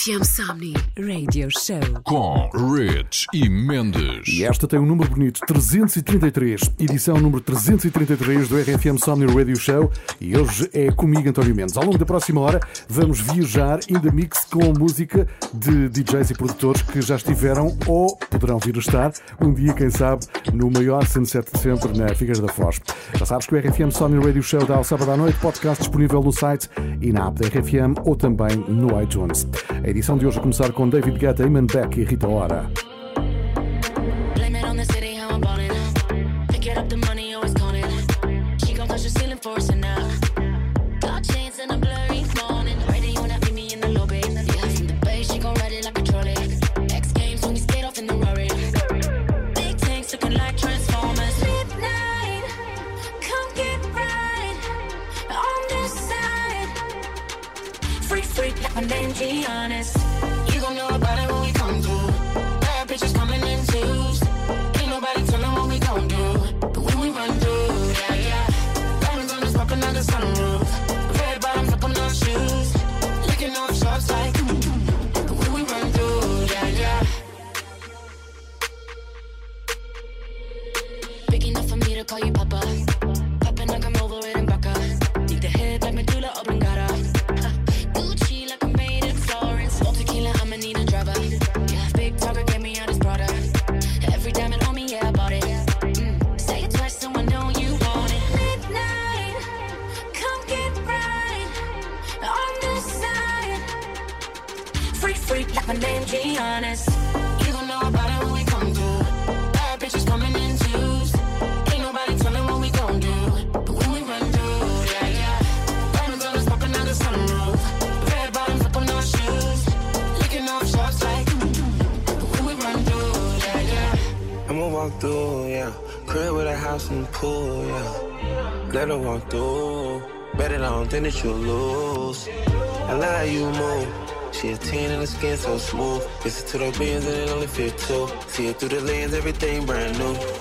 RFM Somni Radio Show com Rich e Mendes. E esta tem um número bonito, 333, edição número 333 do RFM Somni Radio Show. E hoje é comigo, António Mendes. Ao longo da próxima hora, vamos viajar in the mix com a música de DJs e produtores que já estiveram ou poderão vir a estar um dia, quem sabe, no maior sunset de sempre na Figueira da Foz. Já sabes que o RFM Somni Radio Show dá ao sábado à noite, podcast disponível no site e na app da RFM ou também no iTunes. A Edição de hoje a começar com David Guetta, Iman Beck e Rita Ora. win your you lose. I love how you move. She a 10 and the skin so smooth. Listen to the bands and it only fit two. See it through the lens, everything brand new.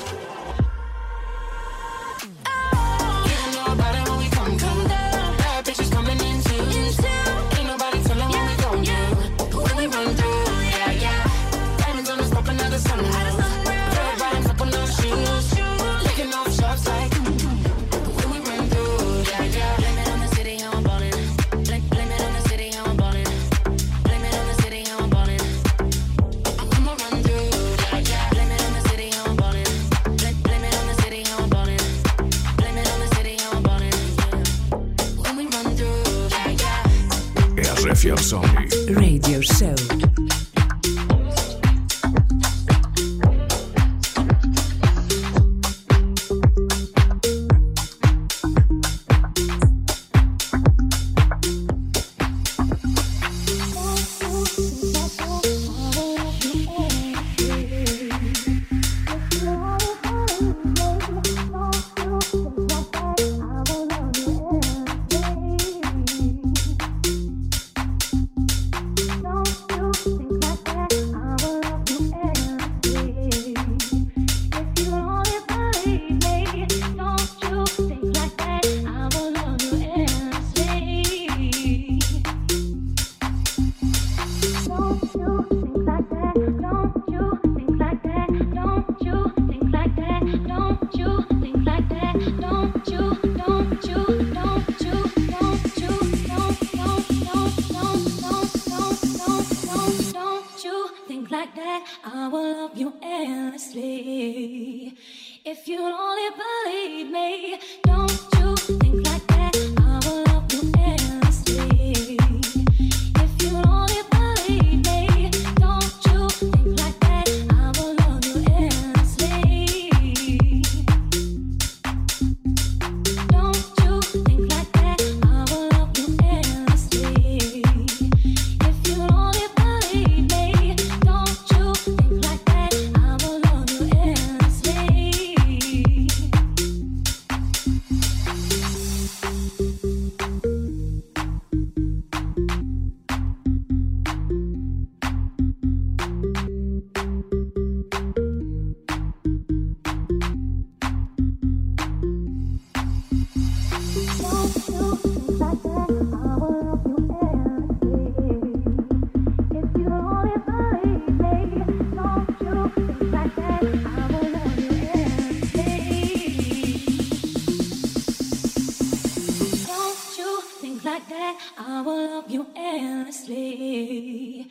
say I will love you endlessly.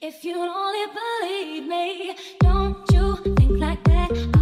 If you only believe me, don't you think like that?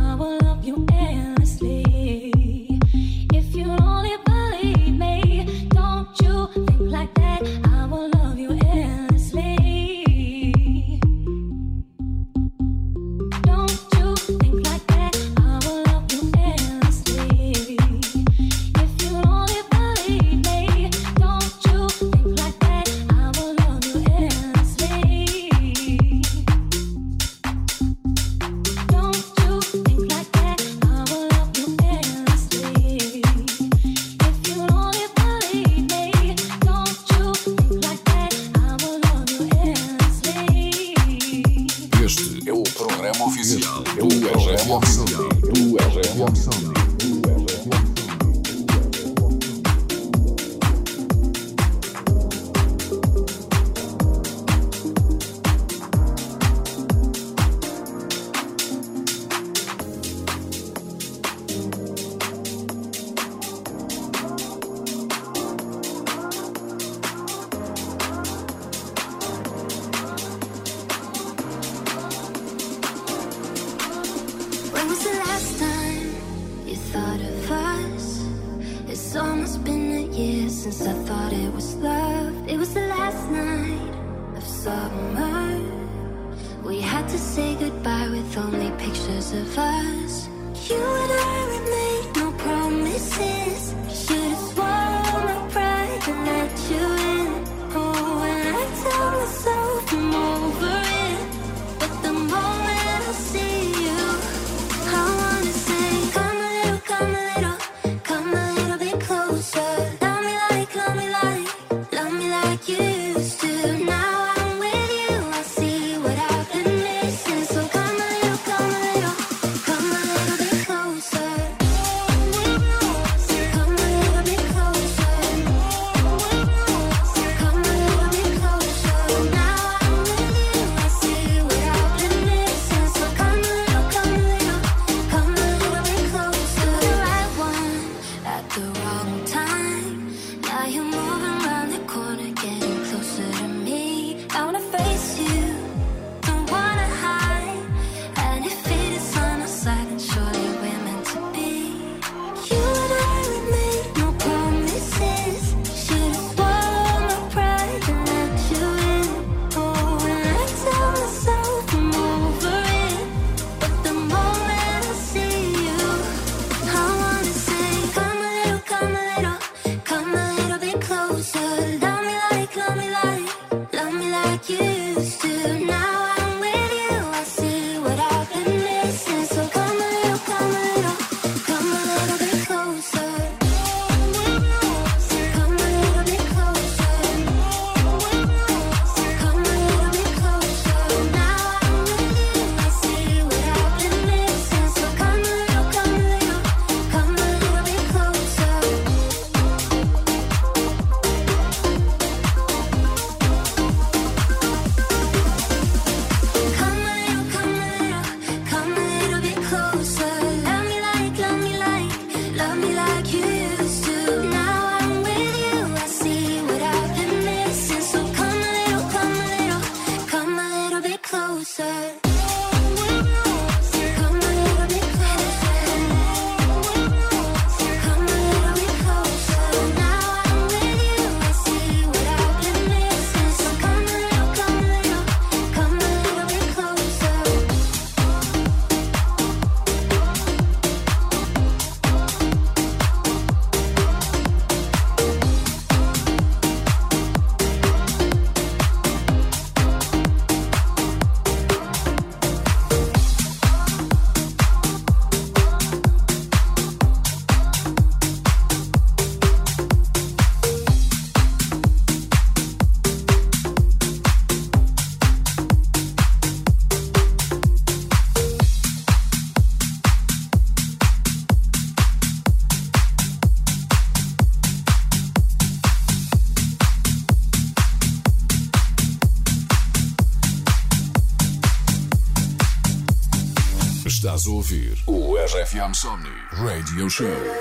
Insomni Radio Show.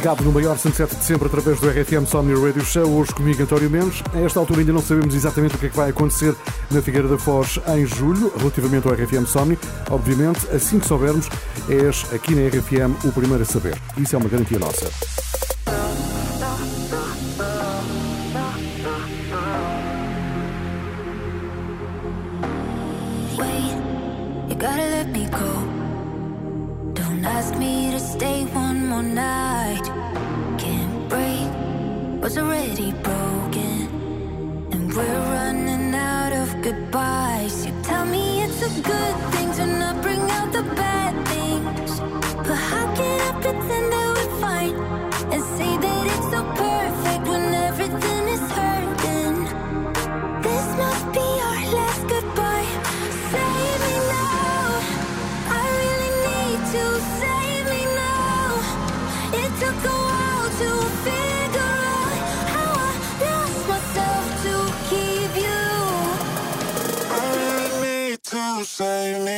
Cabo no maior 107 de sempre através do RFM Somni Radio Show. Hoje comigo António Mendes. A esta altura ainda não sabemos exatamente o que é que vai acontecer na Figueira da Foz em julho, relativamente ao RFM Somni. Obviamente, assim que soubermos, és aqui na RFM o primeiro a saber. Isso é uma garantia nossa. Say. me.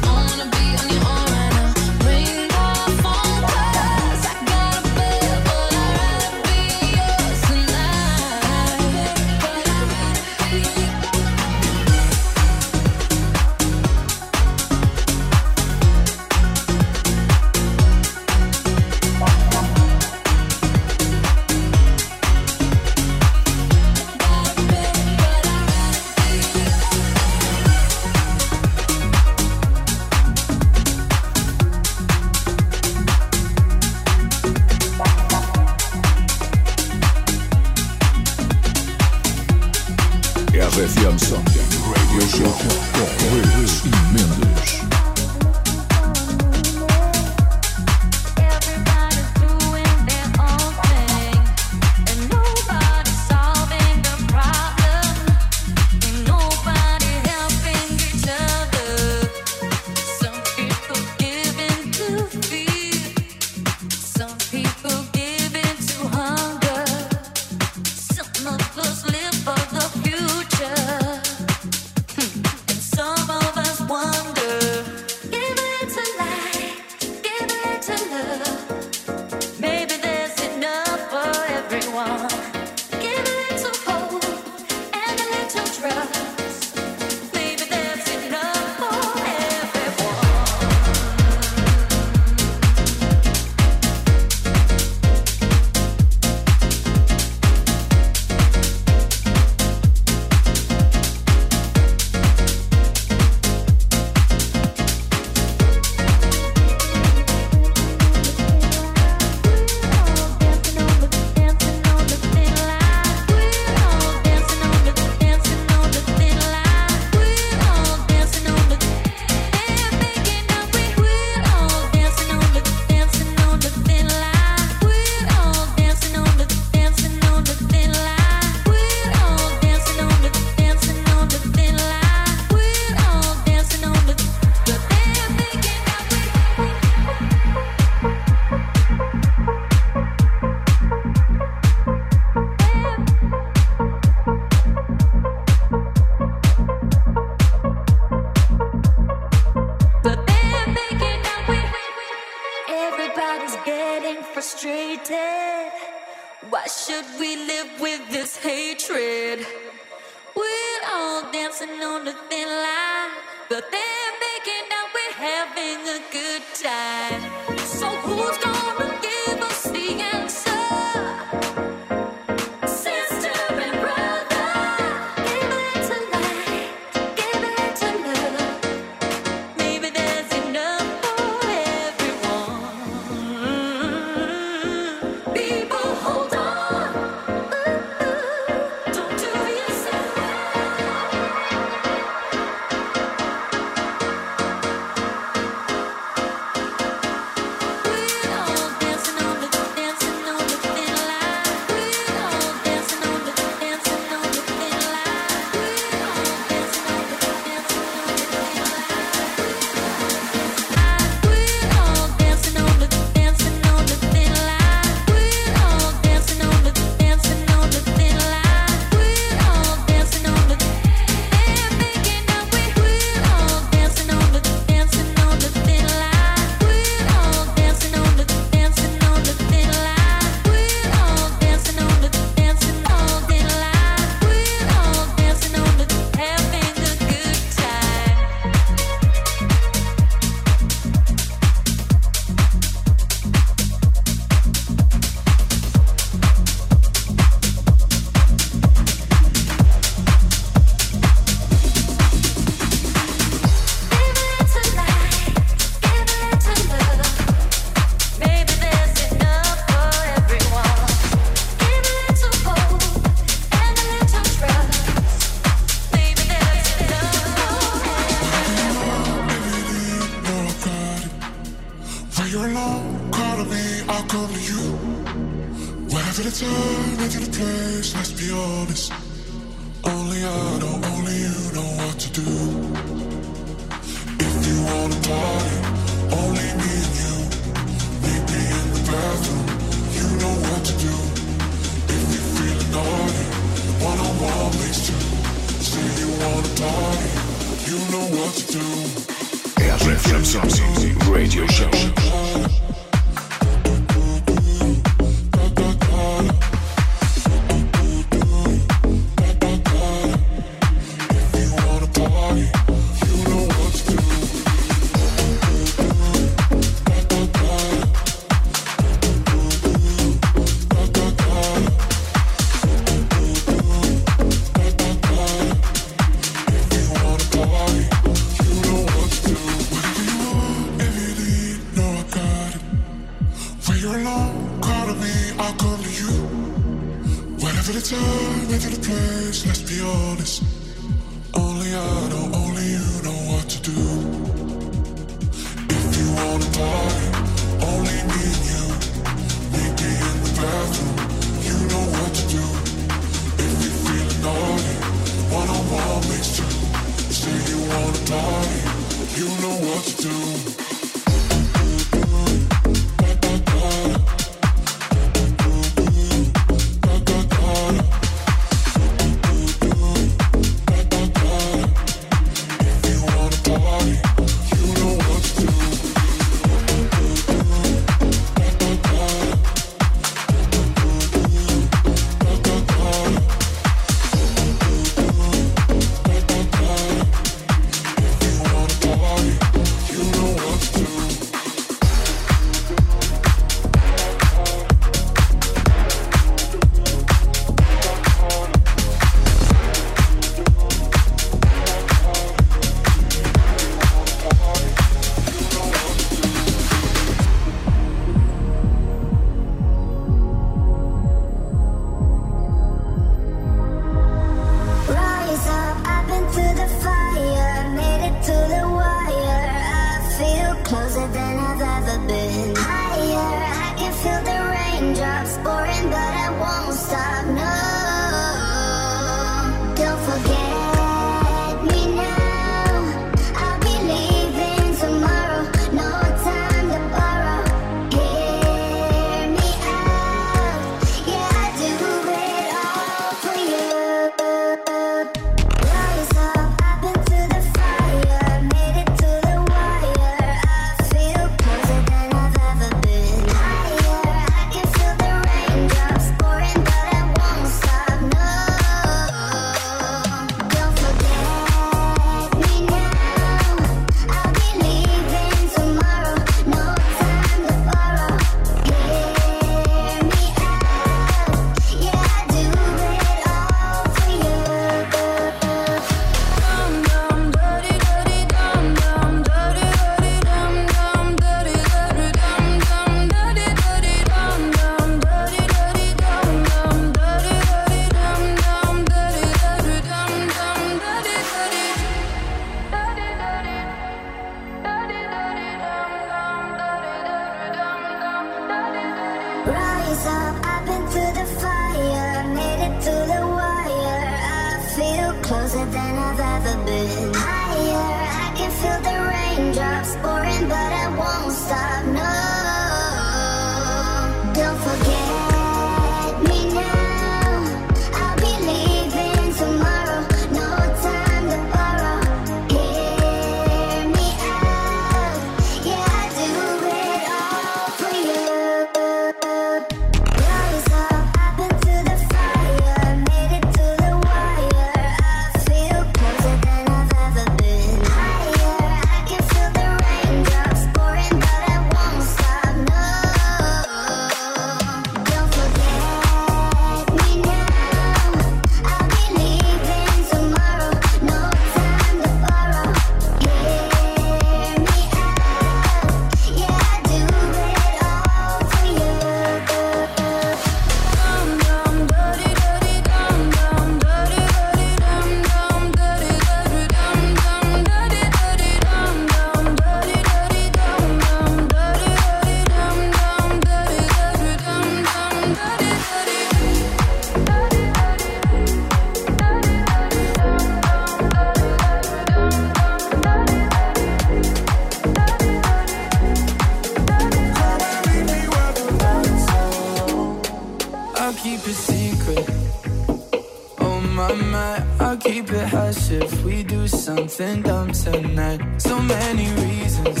Hush if we do something dumb tonight. So many reasons.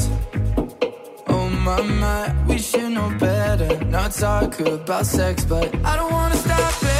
Oh my my, we should know better. Not talk about sex, but I don't wanna stop it.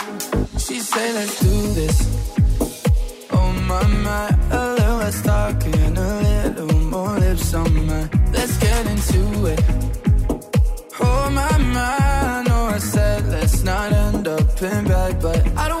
She say let's do this. Oh my my, a little less talking, a little more lips on my. Let's get into it. Oh my my, I know I said let's not end up in bed, but I don't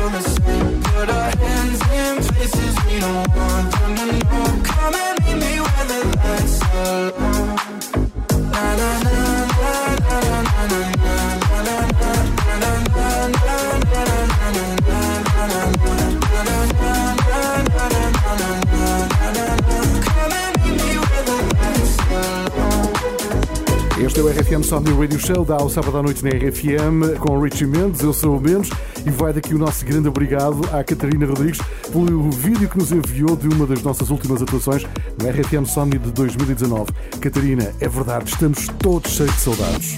Este é o RFM Somni Radio Show, dá ao sábado à noite na RFM com o Richie Mendes, eu sou o Mendes e vai daqui o nosso grande obrigado à Catarina Rodrigues pelo vídeo que nos enviou de uma das nossas últimas atuações no RFM Somni de 2019. Catarina, é verdade, estamos todos cheios de saudades.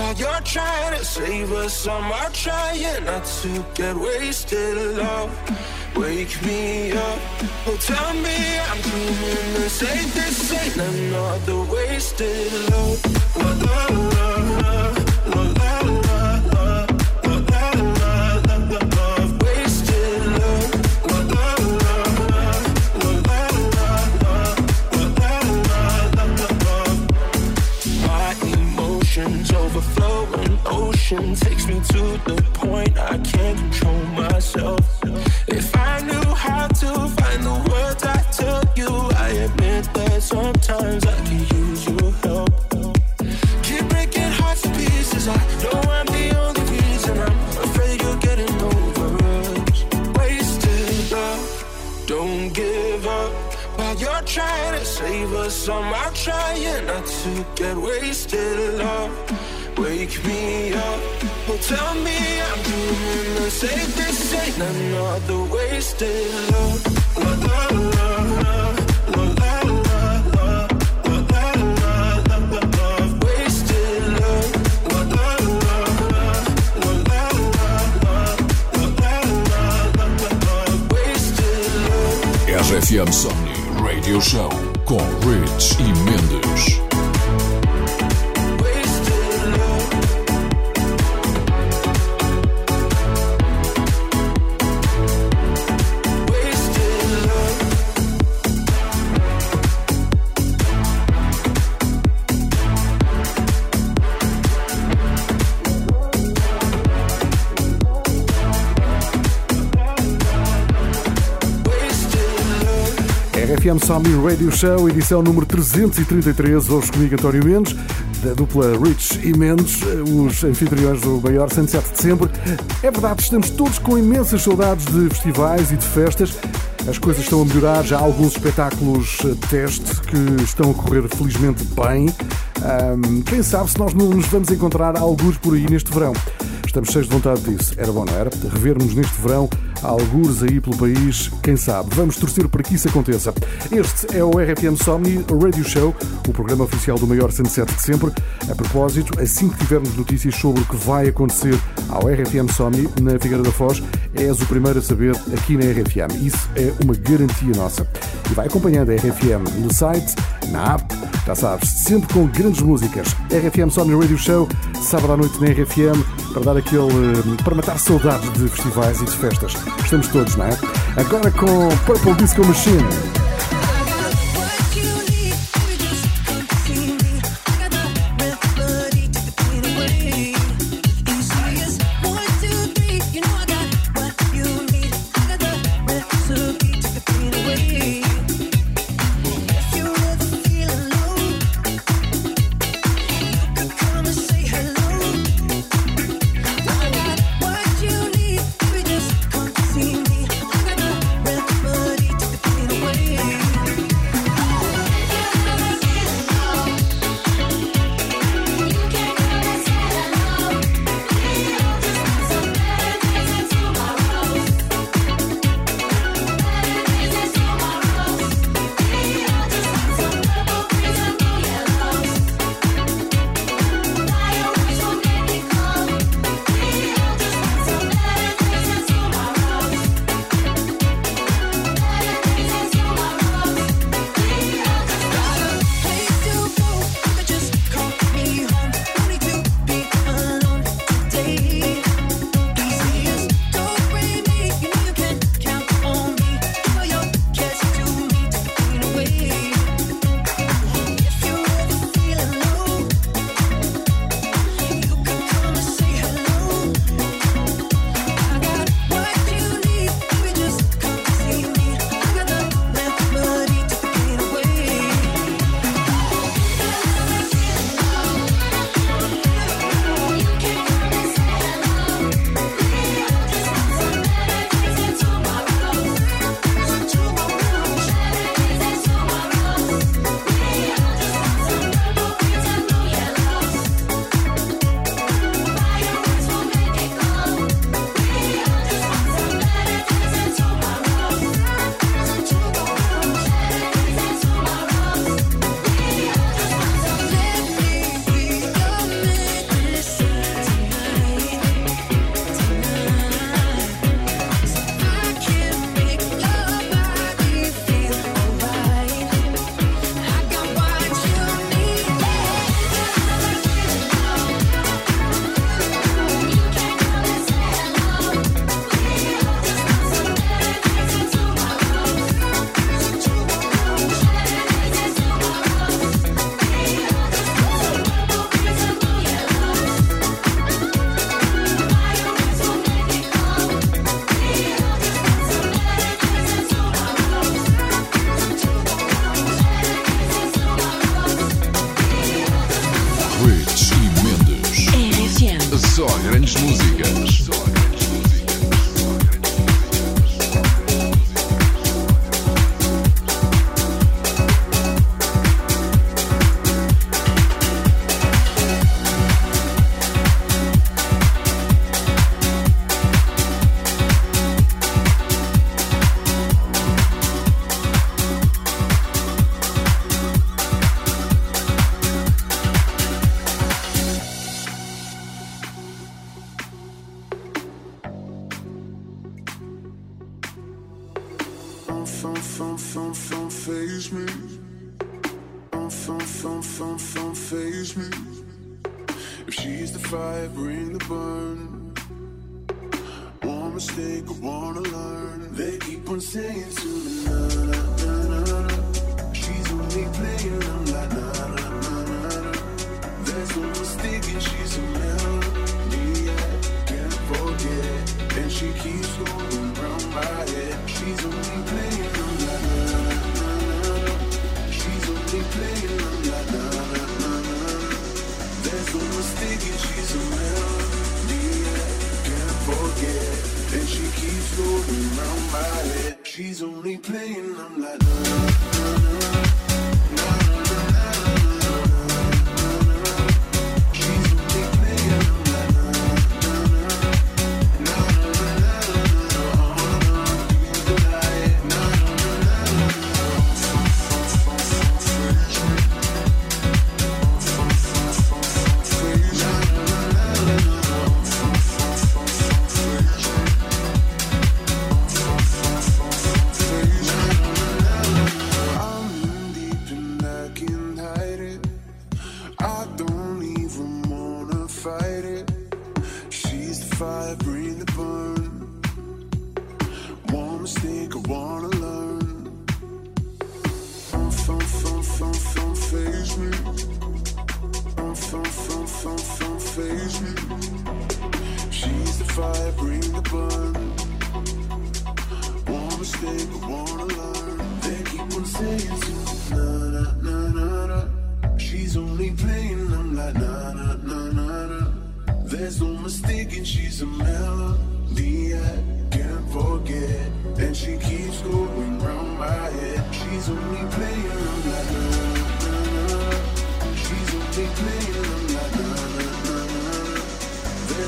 While you're trying to save us, I'm trying not to get wasted. Love, wake me up. Oh, tell me I'm dreaming the same. This ain't another wasted love. La la la emotions overflowing ocean takes me to the point I can't control myself. If I knew how to find the words I tell you, I admit that sometimes I can use your help. Keep breaking hearts to pieces. I you're to save us, I'm trying not to get wasted. Love, wake me up. Oh, tell me I'm doing the same. This ain't another wasted love. La la la la. La la Radio Show com Rich e Mendes. RFM Somni Radio Show, edição número 333, hoje comigo António Mendes. da dupla Rich e Mendes, os anfitriões do maior Sunset de sempre. É verdade, estamos todos com imensas saudades de festivais e de festas. As coisas estão a melhorar, já há alguns espetáculos teste que estão a correr felizmente bem. Ahm, quem sabe se nós não nos vamos encontrar alguns por aí neste verão. Estamos cheios de vontade disso. Era bom, não era? Revermos neste verão algures aí pelo país, quem sabe. Vamos torcer para que isso aconteça. Este é o RFM Somni Radio Show, o programa oficial do maior Sunset de sempre. A propósito, assim que tivermos notícias sobre o que vai acontecer ao RFM Somni na Figueira da Foz, és o primeiro a saber aqui na RFM. Isso é uma garantia nossa. E vai acompanhando a RFM no site, na app, já sabes, sempre com grandes músicas. RFM Somni Radio Show, sábado à noite na RFM, para dar aquele. eh, para matar saudades de festivais e de festas. Estamos todos, não é? Agora com Purple Disco Machine.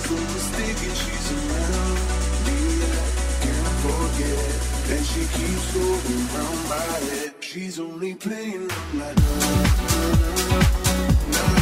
as a mistake and she's around me. I can't forget. And she keeps going round my head. She's only playing around like, nah, nah, nah, nah.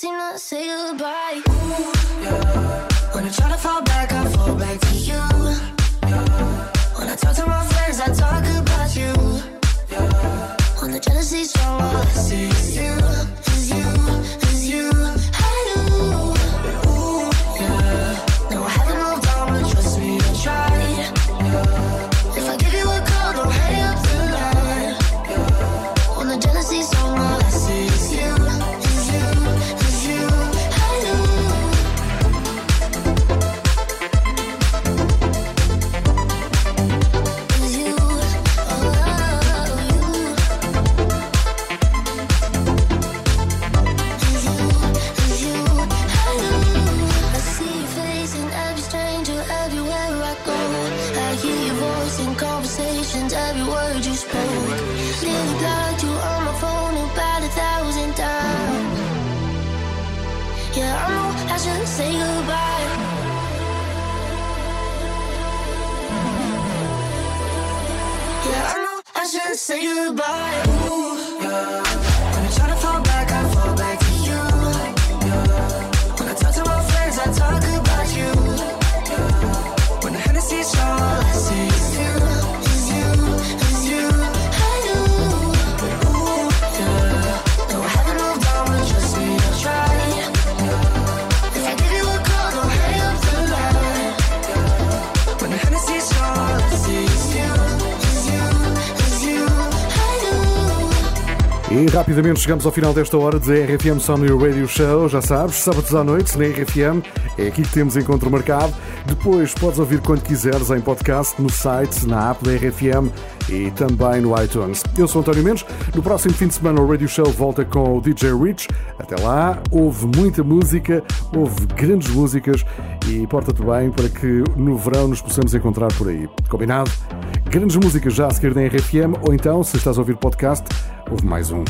Seem to say goodbye. Ooh, yeah. When I try to fall back, I fall back to you. Yeah. When I talk to my friends, I talk about you. Yeah. When the jealousy's strong, all I see is you, rapidamente chegamos ao final desta hora de RFM Somni Radio Show. Já sabes, sábados à noite na RFM. É aqui que temos encontro marcado. Depois podes ouvir quando quiseres em podcast, no site, na app da RFM e também no iTunes. Eu sou António Mendes. No próximo fim de semana o Radio Show volta com o DJ Rich. Até lá, houve muita música, houve grandes músicas e porta-te bem para que no verão nos possamos encontrar por aí. Combinado? Grandes músicas já a seguir na RFM ou então, se estás a ouvir podcast, houve mais um.